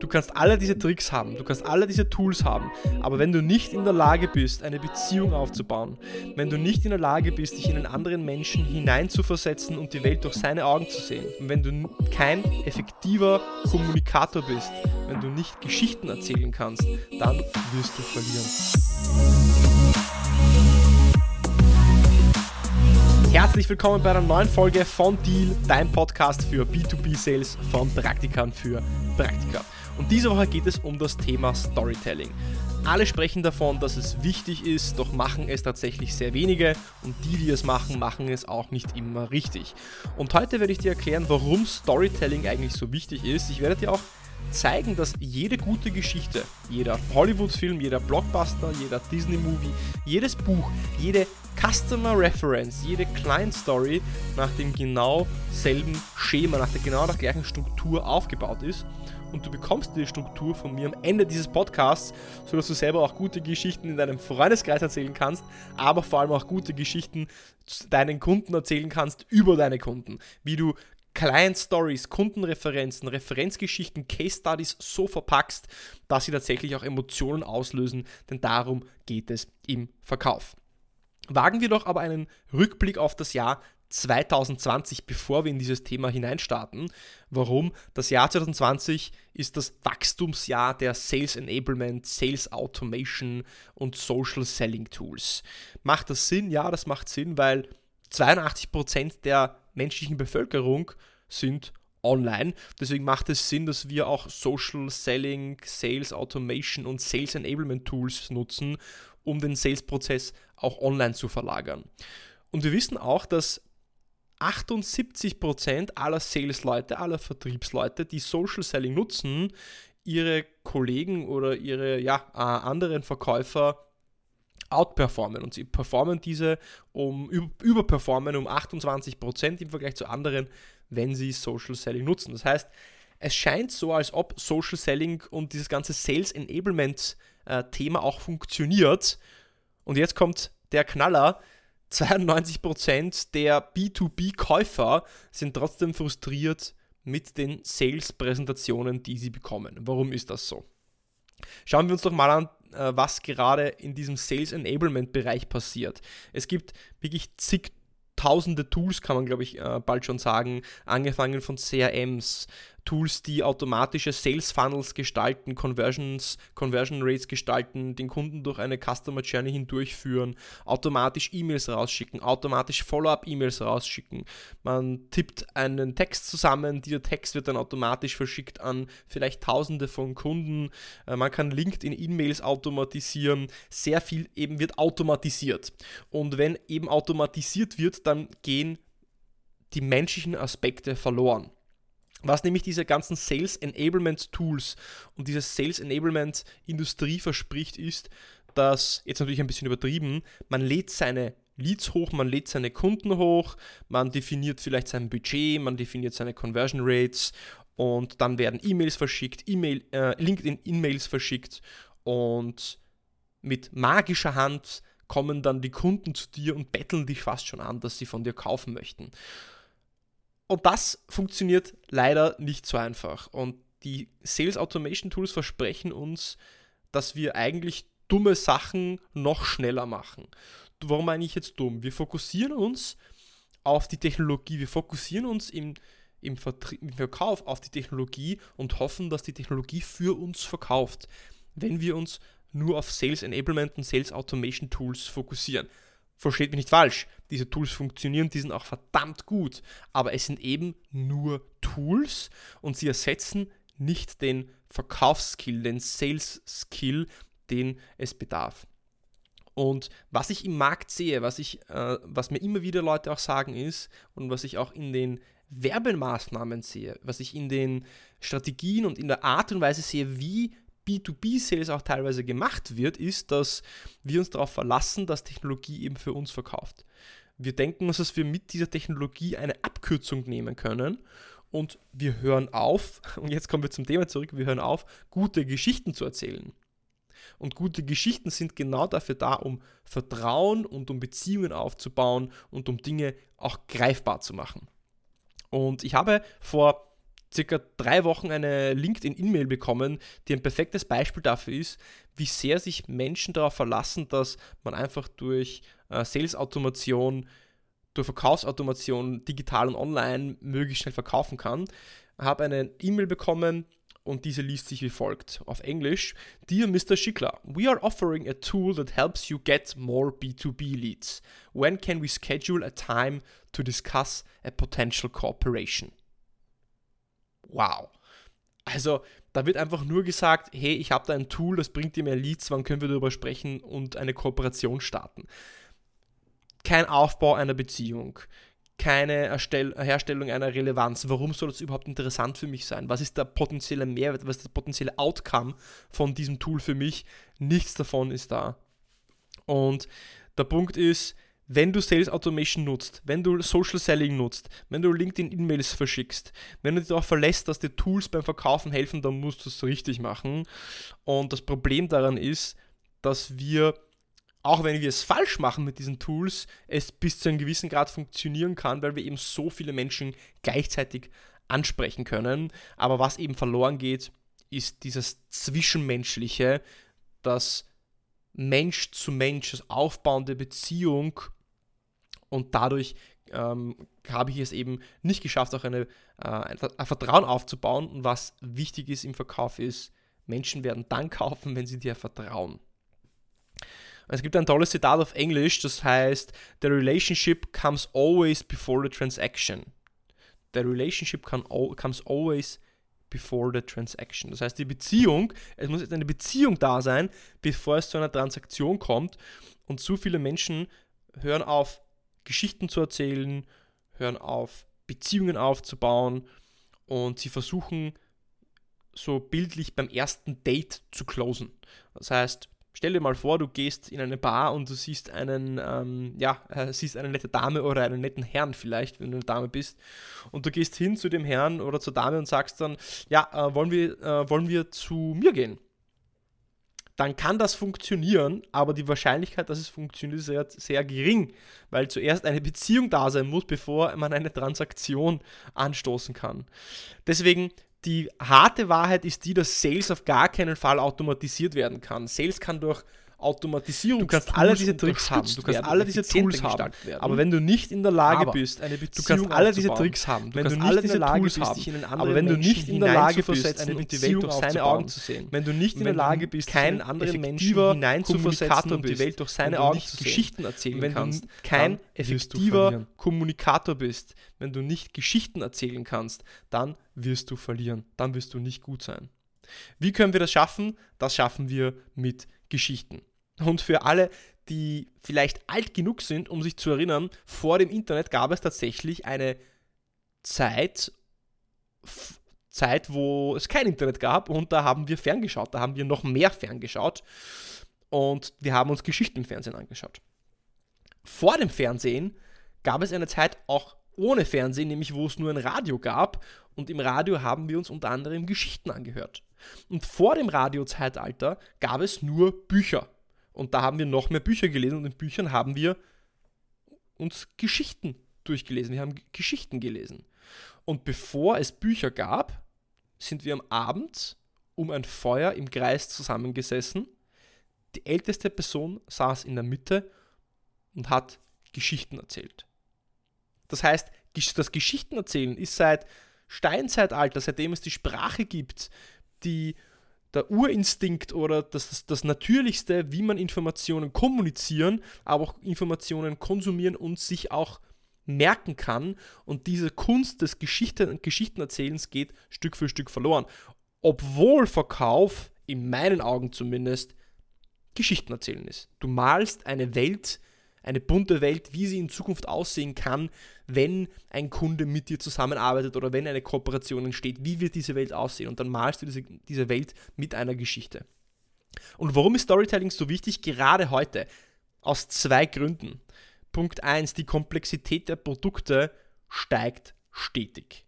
Du kannst alle diese Tricks haben, du kannst alle diese Tools haben, aber wenn du nicht in der Lage bist, eine Beziehung aufzubauen, wenn du nicht in der Lage bist, dich in einen anderen Menschen hineinzuversetzen und die Welt durch seine Augen zu sehen, und wenn du kein effektiver Kommunikator bist, wenn du nicht Geschichten erzählen kannst, dann wirst du verlieren. Herzlich willkommen bei einer neuen Folge von Deal, dein Podcast für B2B-Sales von Praktikern für Praktika. Und diese Woche geht es um das Thema Storytelling. Alle sprechen davon, dass es wichtig ist, doch machen es tatsächlich sehr wenige und die, die es machen, machen es auch nicht immer richtig. Und heute werde ich dir erklären, warum Storytelling eigentlich so wichtig ist. Ich werde dir auch zeigen, dass jede gute Geschichte, jeder Hollywood-Film, jeder Blockbuster, jeder Disney-Movie, jedes Buch, jede Customer Reference, jede Client Story nach dem genau selben Schema, nach der genau der gleichen Struktur aufgebaut ist. Und du bekommst die Struktur von mir am Ende dieses Podcasts, sodass du selber auch gute Geschichten in deinem Freundeskreis erzählen kannst, aber vor allem auch gute Geschichten deinen Kunden erzählen kannst über deine Kunden. Wie du Client Stories, Kundenreferenzen, Referenzgeschichten, Case Studies so verpackst, dass sie tatsächlich auch Emotionen auslösen, denn darum geht es im Verkauf. Wagen wir doch aber einen Rückblick auf das Jahr 2020, bevor wir in dieses Thema hineinstarten. Warum? Das Jahr 2020 ist das Wachstumsjahr der Sales Enablement, Sales Automation und Social Selling Tools. Macht das Sinn? Ja, das macht Sinn, weil 82% der menschlichen Bevölkerung sind online. Deswegen macht es Sinn, dass wir auch Social Selling, Sales Automation und Sales Enablement Tools nutzen, um den Sales-Prozess auch online zu verlagern. Und wir wissen auch, dass 78% aller Sales-Leute, aller Vertriebsleute, die Social Selling nutzen, ihre Kollegen oder ihre ja, äh, anderen Verkäufer outperformen und sie performen diese um überperformen um 28% im Vergleich zu anderen, wenn sie Social Selling nutzen. Das heißt, es scheint so, als ob Social Selling und dieses ganze Sales Enablement äh, Thema auch funktioniert. Und jetzt kommt der Knaller. 92% der B2B-Käufer sind trotzdem frustriert mit den Sales-Präsentationen, die sie bekommen. Warum ist das so? Schauen wir uns doch mal an, äh, was gerade in diesem Sales Enablement Bereich passiert. Es gibt wirklich zig tausende Tools, kann man glaube ich äh, bald schon sagen, angefangen von CRMs, Tools, die automatische Sales Funnels gestalten, Conversions, Conversion Rates gestalten, den Kunden durch eine Customer Journey hindurchführen, automatisch E-Mails rausschicken, automatisch Follow-up-E-Mails rausschicken. Man tippt einen Text zusammen, dieser Text wird dann automatisch verschickt an vielleicht Tausende von Kunden. Äh, man kann LinkedIn-E-Mails automatisieren. Sehr viel eben wird automatisiert. Und wenn eben automatisiert wird, dann gehen die menschlichen Aspekte verloren. Was nämlich diese ganzen Sales Enablement Tools und diese Sales Enablement Industrie verspricht, ist, dass, jetzt natürlich ein bisschen übertrieben, man lädt seine Leads hoch, man lädt seine Kunden hoch, man definiert vielleicht sein Budget, man definiert seine Conversion Rates und dann werden E-Mails verschickt, E-Mail, äh, LinkedIn-E-Mails verschickt und mit magischer Hand kommen dann die Kunden zu dir und betteln dich fast schon an, dass sie von dir kaufen möchten. Und das funktioniert leider nicht so einfach. Und die Sales Automation Tools versprechen uns, dass wir eigentlich dumme Sachen noch schneller machen. Warum meine ich jetzt dumm? Wir fokussieren uns auf die Technologie, wir fokussieren uns im, im, im Verkauf auf die Technologie und hoffen, dass die Technologie für uns verkauft, wenn wir uns nur auf Sales Enablement und Sales Automation Tools fokussieren. Versteht mich nicht falsch, diese Tools funktionieren, die sind auch verdammt gut, aber es sind eben nur Tools und sie ersetzen nicht den Verkaufsskill, den Sales-Skill, den es bedarf. Und was ich im Markt sehe, was, ich, äh, was mir immer wieder Leute auch sagen ist und was ich auch in den Werbemaßnahmen sehe, was ich in den Strategien und in der Art und Weise sehe, wie B2B-Sales auch teilweise gemacht wird, ist, dass wir uns darauf verlassen, dass Technologie eben für uns verkauft. Wir denken uns, dass wir mit dieser Technologie eine Abkürzung nehmen können und wir hören auf, und jetzt kommen wir zum Thema zurück, wir hören auf, gute Geschichten zu erzählen. Und gute Geschichten sind genau dafür da, um Vertrauen und um Beziehungen aufzubauen und um Dinge auch greifbar zu machen. Und ich habe vor circa drei Wochen eine LinkedIn-E-Mail bekommen, die ein perfektes Beispiel dafür ist, wie sehr sich Menschen darauf verlassen, dass man einfach durch äh, Sales-Automation, durch Verkaufsautomation digital und online möglichst schnell verkaufen kann. Habe eine E-Mail bekommen und diese liest sich wie folgt auf Englisch. Dear Mr. Schickler, we are offering a tool that helps you get more B2B leads. When can we schedule a time to discuss a potential cooperation? Wow. Also, da wird einfach nur gesagt, hey, ich habe da ein Tool, das bringt dir mehr Leads, wann können wir darüber sprechen und eine Kooperation starten. Kein Aufbau einer Beziehung, keine Erstell Herstellung einer Relevanz. Warum soll das überhaupt interessant für mich sein? Was ist der potenzielle Mehrwert? Was ist das potenzielle Outcome von diesem Tool für mich? Nichts davon ist da. Und der Punkt ist, wenn du Sales Automation nutzt, wenn du Social Selling nutzt, wenn du LinkedIn-E-Mails verschickst, wenn du dich darauf verlässt, dass dir Tools beim Verkaufen helfen, dann musst du es richtig machen. Und das Problem daran ist, dass wir, auch wenn wir es falsch machen mit diesen Tools, es bis zu einem gewissen Grad funktionieren kann, weil wir eben so viele Menschen gleichzeitig ansprechen können. Aber was eben verloren geht, ist dieses Zwischenmenschliche, das Mensch zu Mensch, das Aufbauen der Beziehung und dadurch ähm, habe ich es eben nicht geschafft, auch eine, äh, ein, Vertrauen aufzubauen. Und was wichtig ist im Verkauf ist, Menschen werden dann kaufen, wenn sie dir vertrauen. Es gibt ein tolles Zitat auf Englisch, das heißt, The relationship comes always before the transaction. The relationship can, comes always before the transaction. Das heißt, die Beziehung, es muss jetzt eine Beziehung da sein, bevor es zu einer Transaktion kommt. Und zu viele Menschen hören auf, Geschichten zu erzählen, hören auf, Beziehungen aufzubauen und sie versuchen so bildlich beim ersten Date zu closen. Das heißt, stell dir mal vor, du gehst in eine Bar und du siehst einen, ähm, ja, äh, siehst eine nette Dame oder einen netten Herrn vielleicht, wenn du eine Dame bist, und du gehst hin zu dem Herrn oder zur Dame und sagst dann, ja, äh, wollen, wir, äh, wollen wir zu mir gehen? Dann kann das funktionieren, aber die Wahrscheinlichkeit, dass es funktioniert, ist sehr, sehr gering, weil zuerst eine Beziehung da sein muss, bevor man eine Transaktion anstoßen kann. Deswegen die harte Wahrheit ist die, dass Sales auf gar keinen Fall automatisiert werden kann. Sales kann durch Automatisierung. Du kannst alle diese Tricks haben, du kannst alle diese Tools haben. Aber wenn du nicht in der Lage aber bist, eine Beziehung Du kannst alle diese Tricks haben, du wenn du nicht in der Lage bist, dich in einen anderen aber wenn du nicht in der Lage bist, eine Beziehung durch seine Augen zu sehen, wenn du nicht in der Lage bist, keinen anderen Menschen hineinzuversetzen und die Welt durch seine Augen zu sehen, Geschichten erzählen wenn du kein effektiver Kommunikator bist, wenn du nicht Geschichten erzählen kannst, dann wirst du verlieren, dann wirst du nicht gut sein. Wie können wir das schaffen? Das schaffen wir mit Geschichten. Und für alle, die vielleicht alt genug sind, um sich zu erinnern, vor dem Internet gab es tatsächlich eine Zeit, Zeit, wo es kein Internet gab und da haben wir ferngeschaut, da haben wir noch mehr ferngeschaut und wir haben uns Geschichten im Fernsehen angeschaut. Vor dem Fernsehen gab es eine Zeit auch ohne Fernsehen, nämlich wo es nur ein Radio gab und im Radio haben wir uns unter anderem Geschichten angehört. Und vor dem Radiozeitalter gab es nur Bücher. Und da haben wir noch mehr Bücher gelesen und in Büchern haben wir uns Geschichten durchgelesen. Wir haben Geschichten gelesen. Und bevor es Bücher gab, sind wir am Abend um ein Feuer im Kreis zusammengesessen. Die älteste Person saß in der Mitte und hat Geschichten erzählt. Das heißt, das Geschichtenerzählen ist seit Steinzeitalter, seitdem es die Sprache gibt, die der Urinstinkt oder das, das, das, Natürlichste, wie man Informationen kommunizieren, aber auch Informationen konsumieren und sich auch merken kann. Und diese Kunst des Geschichten, Geschichtenerzählens geht Stück für Stück verloren. Obwohl Verkauf, in meinen Augen zumindest, Geschichten erzählen ist. Du malst eine Welt, eine bunte Welt, wie sie in Zukunft aussehen kann, wenn ein Kunde mit dir zusammenarbeitet oder wenn eine Kooperation entsteht. Wie wird diese Welt aussehen? Und dann malst du diese, diese Welt mit einer Geschichte. Und warum ist Storytelling so wichtig? Gerade heute. Aus zwei Gründen. Punkt 1, die Komplexität der Produkte steigt stetig.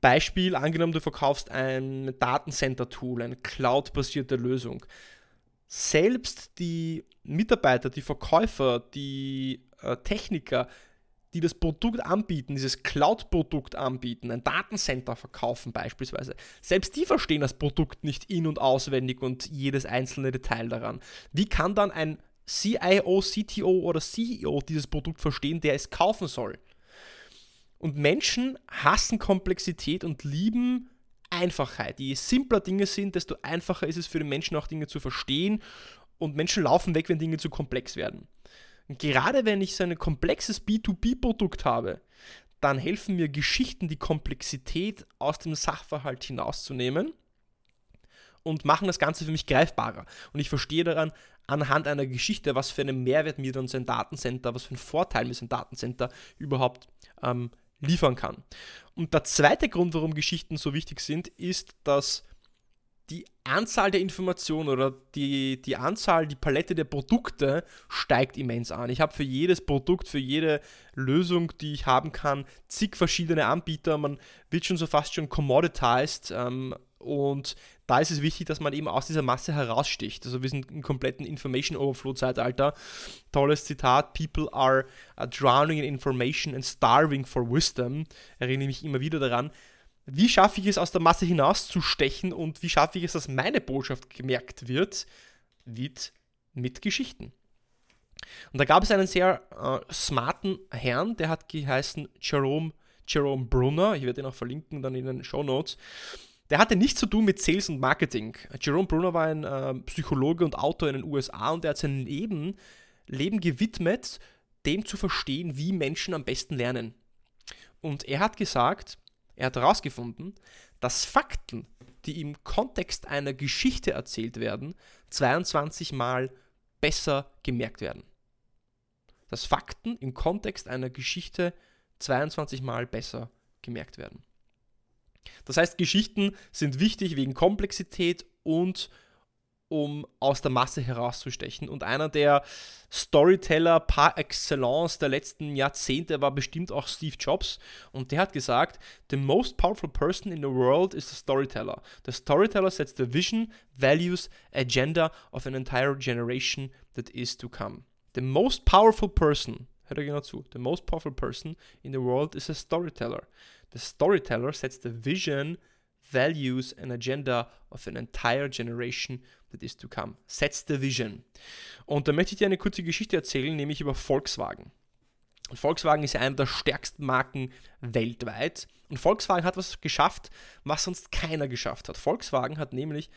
Beispiel, angenommen, du verkaufst ein Datencenter-Tool, eine cloud-basierte Lösung selbst die Mitarbeiter, die Verkäufer, die äh, Techniker, die das Produkt anbieten, dieses Cloud-Produkt anbieten, ein Datencenter verkaufen beispielsweise, selbst die verstehen das Produkt nicht in- und auswendig und jedes einzelne Detail daran. Wie kann dann ein CIO, CTO oder CEO dieses Produkt verstehen, der es kaufen soll? Und Menschen hassen Komplexität und lieben Einfachheit. Je simpler Dinge sind, desto einfacher ist es für den Menschen auch Dinge zu verstehen und Menschen laufen weg, wenn Dinge zu komplex werden. Und gerade wenn ich so ein komplexes B2B-Produkt habe, dann helfen mir Geschichten, die Komplexität aus dem Sachverhalt hinauszunehmen und machen das Ganze für mich greifbarer. Und ich verstehe daran anhand einer Geschichte, was für einen Mehrwert mir dann so ein Datencenter, was für einen Vorteil mir so ein Datencenter überhaupt ähm, liefern kann. Und der zweite Grund, warum Geschichten so wichtig sind, ist, dass die Anzahl der Informationen oder die, die Anzahl, die Palette der Produkte steigt immens an. Ich habe für jedes Produkt, für jede Lösung, die ich haben kann, zig verschiedene Anbieter. Man wird schon so fast schon commoditized ähm, und da ist es wichtig, dass man eben aus dieser Masse heraussticht. Also wir sind im kompletten Information Overflow Zeitalter. Tolles Zitat: People are drowning in information and starving for wisdom. Erinnere mich immer wieder daran. Wie schaffe ich es, aus der Masse hinauszustechen und wie schaffe ich es, dass meine Botschaft gemerkt wird? Wird mit Geschichten. Und da gab es einen sehr äh, smarten Herrn, der hat geheißen Jerome, Jerome Brunner. Ich werde ihn auch verlinken dann in den Show Notes. Der hatte nichts zu tun mit Sales und Marketing. Jerome Brunner war ein äh, Psychologe und Autor in den USA und er hat sein Leben, Leben gewidmet, dem zu verstehen, wie Menschen am besten lernen. Und er hat gesagt, er hat herausgefunden, dass Fakten, die im Kontext einer Geschichte erzählt werden, 22 Mal besser gemerkt werden. Dass Fakten im Kontext einer Geschichte 22 Mal besser gemerkt werden. Das heißt, Geschichten sind wichtig wegen Komplexität und um aus der Masse herauszustechen. Und einer der Storyteller par excellence der letzten Jahrzehnte war bestimmt auch Steve Jobs. Und der hat gesagt, The most powerful person in the world is the storyteller. The storyteller sets the vision, values, agenda of an entire generation that is to come. The most powerful person, hört er genau zu, the most powerful person in the world is a storyteller. The storyteller sets the vision, values and agenda of an entire generation that is to come. Sets the vision. Und da möchte ich dir eine kurze Geschichte erzählen, nämlich über Volkswagen. Und Volkswagen ist ja einer der stärksten Marken weltweit. Und Volkswagen hat was geschafft, was sonst keiner geschafft hat. Volkswagen hat nämlich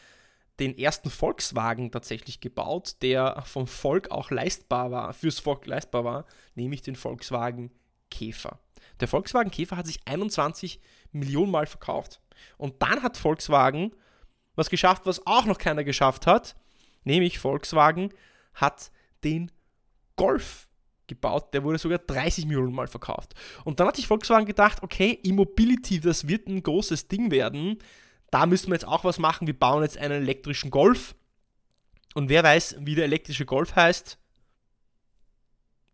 den ersten Volkswagen tatsächlich gebaut, der vom Volk auch leistbar war, fürs Volk leistbar war, nämlich den Volkswagen Käfer. Der Volkswagen Käfer hat sich 21 Millionen Mal verkauft. Und dann hat Volkswagen was geschafft, was auch noch keiner geschafft hat, nämlich Volkswagen hat den Golf gebaut, der wurde sogar 30 Millionen Mal verkauft. Und dann hat sich Volkswagen gedacht, okay, E-Mobility, das wird ein großes Ding werden, da müssen wir jetzt auch was machen, wir bauen jetzt einen elektrischen Golf. Und wer weiß, wie der elektrische Golf heißt?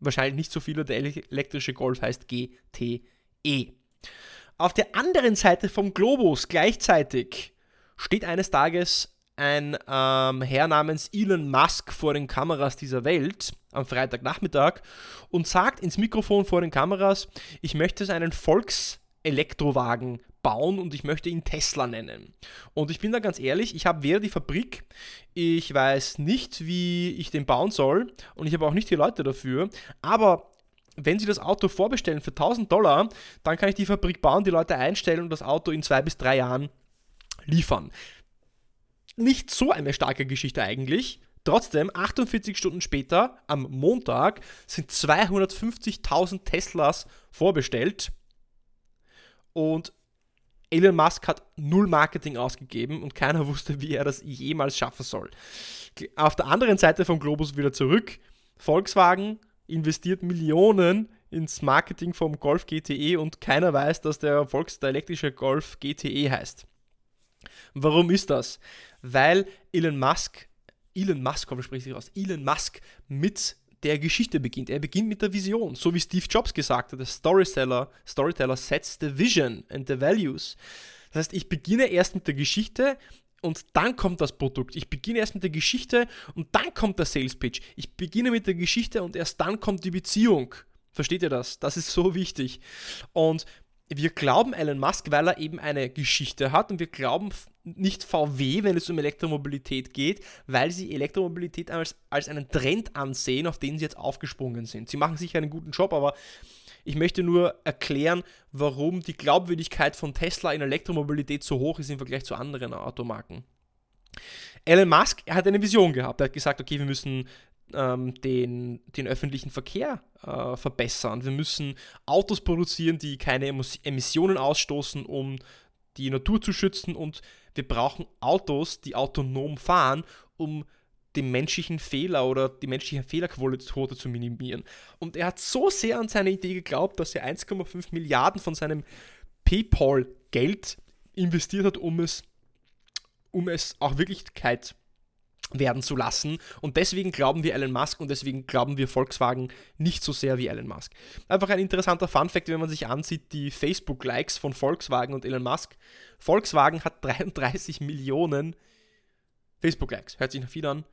Wahrscheinlich nicht so viel, der elektrische Golf heißt GTE. Auf der anderen Seite vom Globus gleichzeitig steht eines Tages ein ähm, Herr namens Elon Musk vor den Kameras dieser Welt am Freitagnachmittag und sagt ins Mikrofon vor den Kameras, ich möchte einen Volkselektrowagen bauen und ich möchte ihn Tesla nennen. Und ich bin da ganz ehrlich, ich habe weder die Fabrik, ich weiß nicht, wie ich den bauen soll und ich habe auch nicht die Leute dafür, aber wenn Sie das Auto vorbestellen für 1000 Dollar, dann kann ich die Fabrik bauen, die Leute einstellen und das Auto in zwei bis drei Jahren liefern. Nicht so eine starke Geschichte eigentlich. Trotzdem, 48 Stunden später, am Montag, sind 250.000 Teslas vorbestellt. Und Elon Musk hat null Marketing ausgegeben und keiner wusste, wie er das jemals schaffen soll. Auf der anderen Seite vom Globus wieder zurück. Volkswagen investiert Millionen ins Marketing vom Golf GTE und keiner weiß, dass der Volks elektrische Golf GTE heißt. Warum ist das? Weil Elon Musk, Elon Musk, komm, spricht sich aus, Elon Musk mit der Geschichte beginnt. Er beginnt mit der Vision, so wie Steve Jobs gesagt hat, der Storyteller, Storyteller sets the vision and the values. Das heißt, ich beginne erst mit der Geschichte und dann kommt das Produkt. Ich beginne erst mit der Geschichte und dann kommt der Sales Pitch. Ich beginne mit der Geschichte und erst dann kommt die Beziehung Versteht ihr das? Das ist so wichtig. Und wir glauben Elon Musk, weil er eben eine Geschichte hat und wir glauben nicht VW, wenn es um Elektromobilität geht, weil sie Elektromobilität als, als einen Trend ansehen, auf den sie jetzt aufgesprungen sind. Sie machen sicher einen guten Job, aber ich möchte nur erklären, warum die Glaubwürdigkeit von Tesla in Elektromobilität so hoch ist im Vergleich zu anderen Automarken. Elon Musk hat eine Vision gehabt. Er hat gesagt, okay, wir müssen ähm, den, den öffentlichen Verkehr äh, verbessern. Wir müssen Autos produzieren, die keine Emissionen ausstoßen, um die Natur zu schützen und wir brauchen Autos, die autonom fahren, um den menschlichen Fehler oder die menschliche Fehlerquote zu minimieren. Und er hat so sehr an seine Idee geglaubt, dass er 1,5 Milliarden von seinem PayPal-Geld investiert hat, um es, um es auch Wirklichkeit werden zu lassen. Und deswegen glauben wir Elon Musk und deswegen glauben wir Volkswagen nicht so sehr wie Elon Musk. Einfach ein interessanter Fun-Fact, wenn man sich ansieht, die Facebook-Likes von Volkswagen und Elon Musk. Volkswagen hat 33 Millionen Facebook-Likes. Hört sich noch viel an.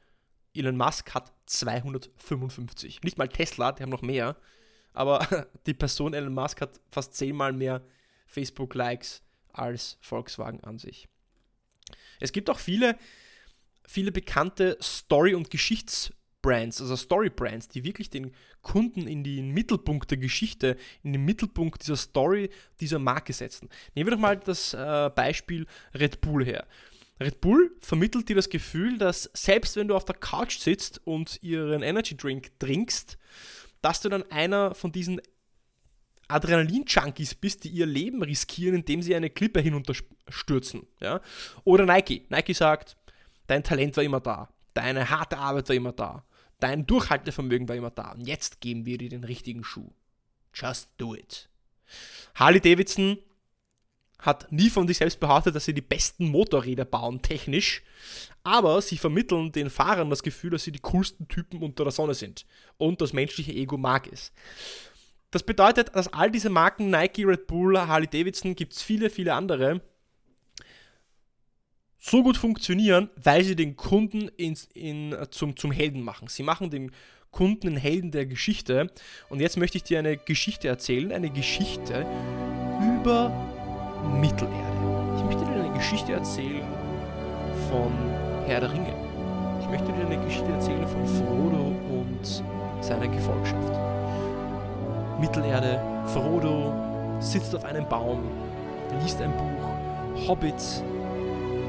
Elon Musk hat 255. Nicht mal Tesla, die haben noch mehr. Aber die Person Elon Musk hat fast zehnmal mehr Facebook-Likes als Volkswagen an sich. Es gibt auch viele viele bekannte Story- und Geschichtsbrands, also Story-Brands, die wirklich den Kunden in den Mittelpunkt der Geschichte, in den Mittelpunkt dieser Story, dieser Marke setzen. Nehmen wir doch mal das äh, Beispiel Red Bull her. Red Bull vermittelt dir das Gefühl, dass selbst wenn du auf der Couch sitzt und ihren Energy Drink trinkst, dass du dann einer von diesen Adrenalin-Junkies bist, die ihr Leben riskieren, indem sie eine Klippe hinunterstürzen. Ja? Oder Nike. Nike sagt, Dein Talent war immer da. Deine harte Arbeit war immer da. Dein Durchhaltevermögen war immer da. Und jetzt geben wir dir den richtigen Schuh. Just do it. Harley Davidson hat nie von sich selbst behauptet, dass sie die besten Motorräder bauen, technisch. Aber sie vermitteln den Fahrern das Gefühl, dass sie die coolsten Typen unter der Sonne sind. Und das menschliche Ego mag es. Das bedeutet, dass all diese Marken, Nike, Red Bull, Harley Davidson, gibt es viele, viele andere, so gut funktionieren, weil sie den Kunden ins, in, zum, zum Helden machen. Sie machen den Kunden einen Helden der Geschichte. Und jetzt möchte ich dir eine Geschichte erzählen, eine Geschichte über Mittelerde. Ich möchte dir eine Geschichte erzählen von Herr der Ringe. Ich möchte dir eine Geschichte erzählen von Frodo und seiner Gefolgschaft. Mittelerde, Frodo sitzt auf einem Baum, liest ein Buch, Hobbits,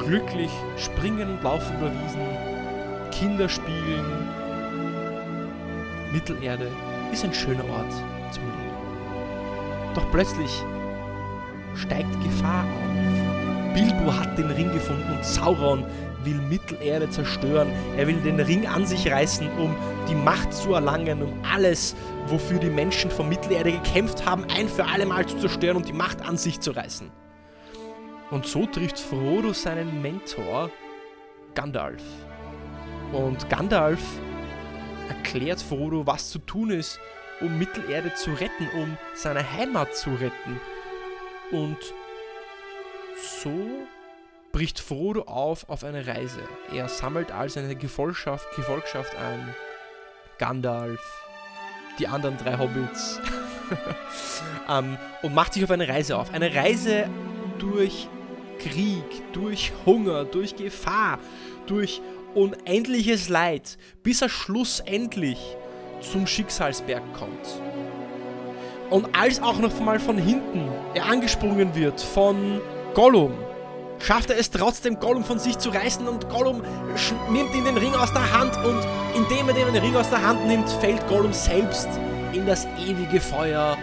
glücklich springen und laufen über Wiesen, Kinder spielen. Mittelerde ist ein schöner Ort zum Leben. Doch plötzlich steigt Gefahr auf. Bilbo hat den Ring gefunden und Sauron will Mittelerde zerstören. Er will den Ring an sich reißen, um die Macht zu erlangen, um alles, wofür die Menschen von Mittelerde gekämpft haben, ein für alle Mal zu zerstören und die Macht an sich zu reißen. Und so trifft Frodo seinen Mentor Gandalf. Und Gandalf erklärt Frodo, was zu tun ist, um Mittelerde zu retten, um seine Heimat zu retten. Und so bricht Frodo auf auf eine Reise. Er sammelt all seine Gefolgschaft, Gefolgschaft ein. Gandalf, die anderen drei Hobbits. ähm, und macht sich auf eine Reise auf. Eine Reise durch Krieg, durch Hunger, durch Gefahr, durch unendliches Leid, bis er schlussendlich zum Schicksalsberg kommt. Und als auch noch mal von hinten er angesprungen wird von Gollum, schafft er es trotzdem, Gollum von sich zu reißen und Gollum nimmt ihm den Ring aus der Hand und indem er den Ring aus der Hand nimmt, fällt Gollum selbst in das ewige Feuer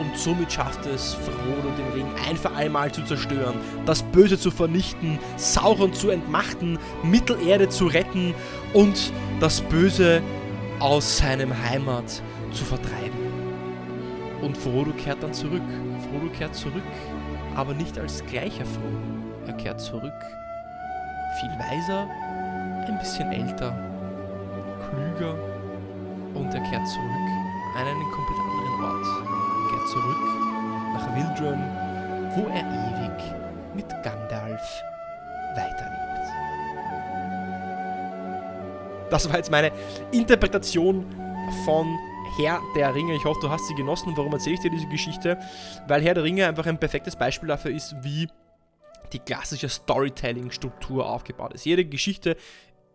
und somit schafft es Frodo den Ring ein für einmal zu zerstören, das Böse zu vernichten, Sauron zu entmachten, Mittelerde zu retten und das Böse aus seinem Heimat zu vertreiben. Und Frodo kehrt dann zurück. Frodo kehrt zurück, aber nicht als gleicher Frodo. Er kehrt zurück, viel weiser, ein bisschen älter, klüger und er kehrt zurück an einen komplett anderen Ort zurück nach Wildrun, wo er ewig mit Gandalf weiterlebt. Das war jetzt meine Interpretation von Herr der Ringe. Ich hoffe, du hast sie genossen. Warum erzähle ich dir diese Geschichte? Weil Herr der Ringe einfach ein perfektes Beispiel dafür ist, wie die klassische Storytelling-Struktur aufgebaut ist. Jede Geschichte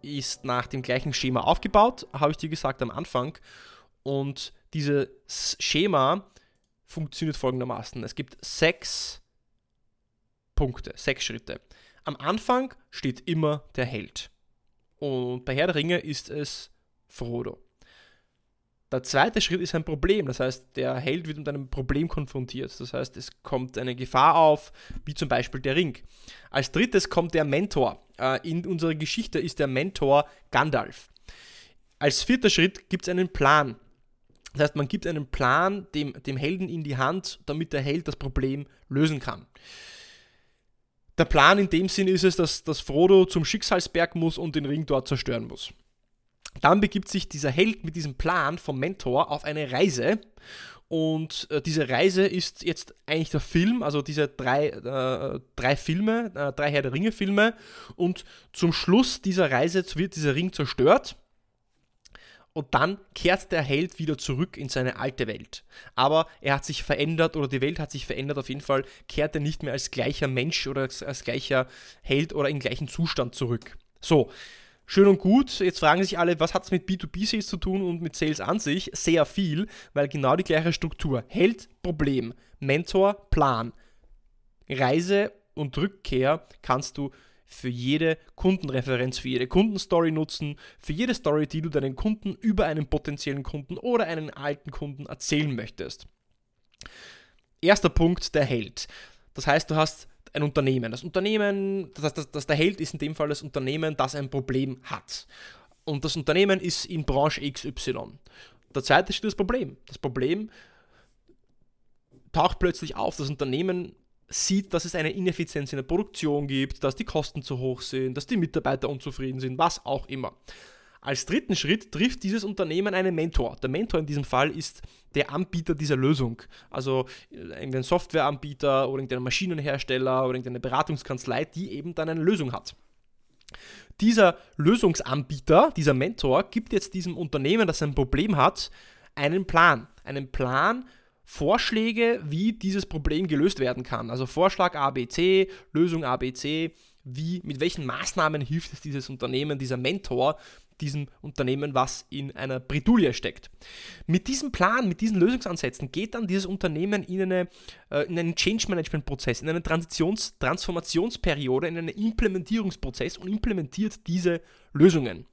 ist nach dem gleichen Schema aufgebaut, habe ich dir gesagt am Anfang. Und dieses Schema funktioniert folgendermaßen. Es gibt sechs Punkte, sechs Schritte. Am Anfang steht immer der Held. Und bei Herr der Ringe ist es Frodo. Der zweite Schritt ist ein Problem. Das heißt, der Held wird mit einem Problem konfrontiert. Das heißt, es kommt eine Gefahr auf, wie zum Beispiel der Ring. Als drittes kommt der Mentor. Äh, in unserer Geschichte ist der Mentor Gandalf. Als vierter Schritt gibt es einen Plan. Das heißt, man gibt einen Plan dem, dem Helden in die Hand, damit der Held das Problem lösen kann. Der Plan in dem Sinn ist es, dass, dass Frodo zum Schicksalsberg muss und den Ring dort zerstören muss. Dann begibt sich dieser Held mit diesem Plan vom Mentor auf eine Reise. Und äh, diese Reise ist jetzt eigentlich der Film, also diese drei, äh, drei Filme, äh, drei Herr der Ringe-Filme. Und zum Schluss dieser Reise wird dieser Ring zerstört. Und dann kehrt der Held wieder zurück in seine alte Welt. Aber er hat sich verändert oder die Welt hat sich verändert. Auf jeden Fall kehrt er nicht mehr als gleicher Mensch oder als, als gleicher Held oder im gleichen Zustand zurück. So, Schön und gut, jetzt fragen sich alle, was hat es mit B2B-Sales zu tun und mit Sales an sich? Sehr viel, weil genau die gleiche Struktur. Held, Problem, Mentor, Plan. Reise und Rückkehr kannst du für jede Kundenreferenz, für jede Kundenstory nutzen, für jede Story, die du deinen Kunden über einen potenziellen Kunden oder einen alten Kunden erzählen möchtest. Erster Punkt, der Held. Das heißt, du hast ein Unternehmen. Das Unternehmen, das, das, das der Held ist in dem Fall das Unternehmen, das ein Problem hat. Und das Unternehmen ist in Branche XY. Der zweite steht das Problem. Das Problem taucht plötzlich auf. Das Unternehmen sieht, dass es eine Ineffizienz in der Produktion gibt, dass die Kosten zu hoch sind, dass die Mitarbeiter unzufrieden sind, was auch immer. Als dritten Schritt trifft dieses Unternehmen einen Mentor. Der Mentor in diesem Fall ist der Anbieter dieser Lösung. Also äh, irgendein Softwareanbieter oder irgendein Maschinenhersteller oder irgendeine Beratungskanzlei, die eben dann eine Lösung hat. Dieser Lösungsanbieter, dieser Mentor, gibt jetzt diesem Unternehmen, das ein Problem hat, einen Plan. Einen Plan, Vorschläge, wie dieses Problem gelöst werden kann. Also Vorschlag ABC, Lösung ABC, wie, mit welchen Maßnahmen hilft es dieses Unternehmen, dieser Mentor, diesem Unternehmen, was in einer Bredouille steckt. Mit diesem Plan, mit diesen Lösungsansätzen geht dann dieses Unternehmen in, eine, äh, in einen Change Management Prozess, in eine Transitions Transformationsperiode, in einen Implementierungsprozess und implementiert diese Lösungen.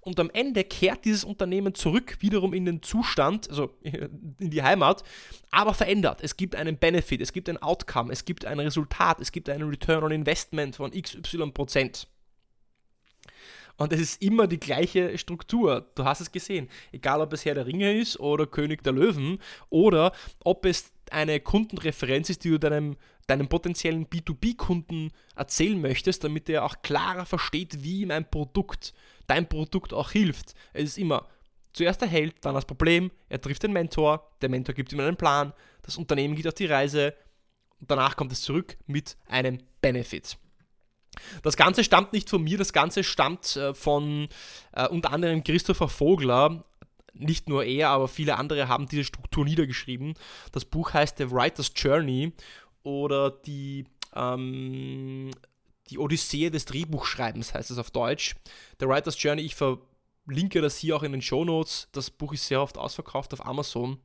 Und am Ende kehrt dieses Unternehmen zurück wiederum in den Zustand, also in die Heimat, aber verändert. Es gibt einen Benefit, es gibt ein Outcome, es gibt ein Resultat, es gibt einen Return on Investment von XY Prozent. Und es ist immer die gleiche Struktur. Du hast es gesehen. Egal, ob es Herr der Ringe ist oder König der Löwen oder ob es eine Kundenreferenz ist, die du deinem, deinem potenziellen B2B-Kunden erzählen möchtest, damit er auch klarer versteht, wie ihm ein Produkt, dein Produkt auch hilft. Es ist immer zuerst der Held, dann das Problem, er trifft den Mentor, der Mentor gibt ihm einen Plan, das Unternehmen geht auf die Reise und danach kommt es zurück mit einem Benefit. Das Ganze stammt nicht von mir, das Ganze stammt äh, von äh, unter anderem Christopher Vogler. Nicht nur er, aber viele andere haben diese Struktur niedergeschrieben. Das Buch heißt The Writer's Journey oder die, ähm, die Odyssee des Drehbuchschreibens heißt es auf Deutsch. The Writer's Journey, ich verlinke das hier auch in den Show Notes. Das Buch ist sehr oft ausverkauft auf Amazon.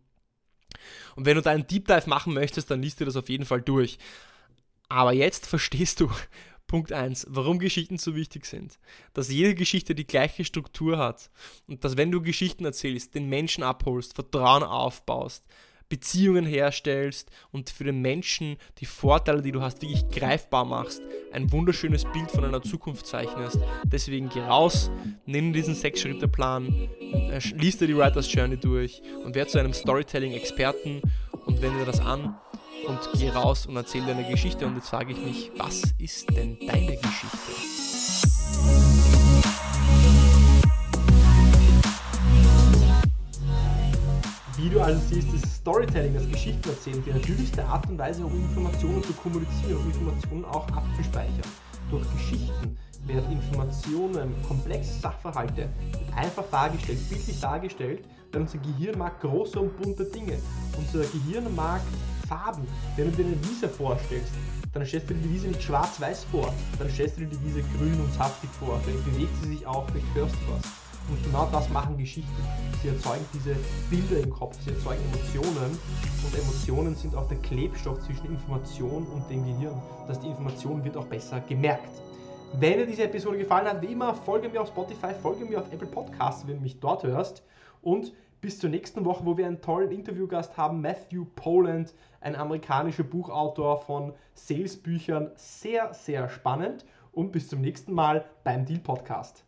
Und wenn du da einen Deep Dive machen möchtest, dann liest dir das auf jeden Fall durch. Aber jetzt verstehst du, Punkt 1, warum Geschichten so wichtig sind. Dass jede Geschichte die gleiche Struktur hat und dass wenn du Geschichten erzählst, den Menschen abholst, Vertrauen aufbaust, Beziehungen herstellst und für den Menschen die Vorteile, die du hast, wirklich greifbar machst, ein wunderschönes Bild von einer Zukunft zeichnest. Deswegen geh raus, nimm diesen Sechs-Schritte-Plan, äh, lies dir die Writer's Journey durch und werde zu einem Storytelling-Experten und wende das an und geh raus und erzähl deine Geschichte. Und jetzt frage ich mich, was ist denn deine Geschichte? Wie du also siehst, ist Storytelling, das Geschichten erzählen, die natürlichste Art und Weise, um Informationen zu kommunizieren, um Informationen auch abzuspeichern. durch Geschichten werden Informationen, komplexe Sachverhalte einfach dargestellt, bildlich dargestellt, denn unser Gehirn mag große und bunte Dinge. Unser Gehirn mag Farben. Wenn du dir eine Wiese vorstellst, dann stellst du dir die Wiese nicht schwarz-weiß vor, dann stellst du dir die Wiese grün und saftig vor, dann bewegt sie sich auch, dann hörst du was. Und genau das machen Geschichten. Sie erzeugen diese Bilder im Kopf, sie erzeugen Emotionen und Emotionen sind auch der Klebstoff zwischen Information und dem Gehirn. Das heißt, die Information wird auch besser gemerkt. Wenn dir diese Episode gefallen hat, wie immer, folge mir auf Spotify, folge mir auf Apple Podcasts, wenn du mich dort hörst. Und bis zur nächsten Woche, wo wir einen tollen Interviewgast haben, Matthew Poland, ein amerikanischer Buchautor von Salesbüchern. Sehr, sehr spannend. Und bis zum nächsten Mal beim Deal Podcast.